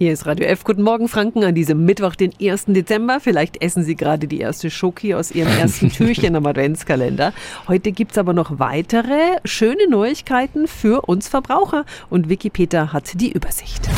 Hier ist Radio F. Guten Morgen, Franken, an diesem Mittwoch, den 1. Dezember. Vielleicht essen Sie gerade die erste Schoki aus Ihrem ersten Türchen am Adventskalender. Heute gibt's aber noch weitere schöne Neuigkeiten für uns Verbraucher. Und Peter hat die Übersicht.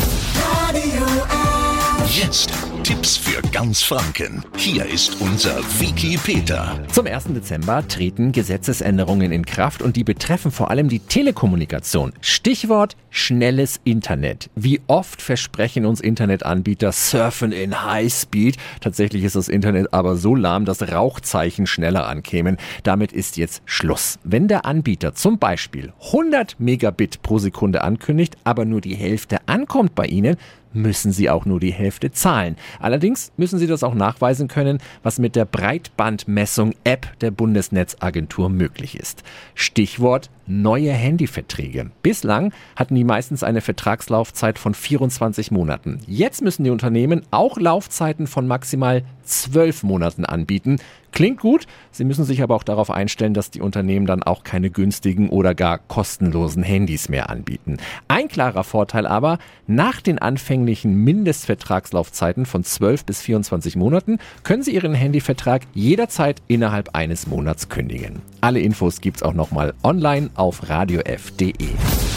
Radio F. Jetzt Tipps für ganz Franken. Hier ist unser Wiki Peter. Zum 1. Dezember treten Gesetzesänderungen in Kraft und die betreffen vor allem die Telekommunikation. Stichwort schnelles Internet. Wie oft versprechen uns Internetanbieter Surfen in Highspeed? Tatsächlich ist das Internet aber so lahm, dass Rauchzeichen schneller ankämen. Damit ist jetzt Schluss. Wenn der Anbieter zum Beispiel 100 Megabit pro Sekunde ankündigt, aber nur die Hälfte ankommt bei Ihnen, müssen Sie auch nur die Hälfte zahlen. Allerdings müssen Sie das auch nachweisen können, was mit der Breitbandmessung App der Bundesnetzagentur möglich ist. Stichwort neue Handyverträge. Bislang hatten die meistens eine Vertragslaufzeit von 24 Monaten. Jetzt müssen die Unternehmen auch Laufzeiten von maximal 12 Monaten anbieten. Klingt gut, Sie müssen sich aber auch darauf einstellen, dass die Unternehmen dann auch keine günstigen oder gar kostenlosen Handys mehr anbieten. Ein klarer Vorteil aber, nach den anfänglichen Mindestvertragslaufzeiten von 12 bis 24 Monaten können Sie Ihren Handyvertrag jederzeit innerhalb eines Monats kündigen. Alle Infos gibt's auch nochmal online auf radiof.de.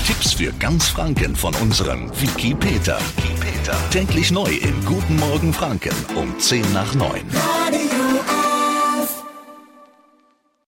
Tipps für ganz Franken von unserem Wiki Peter. Wiki Peter. Täglich neu im Guten Morgen Franken um 10 nach 9. Radio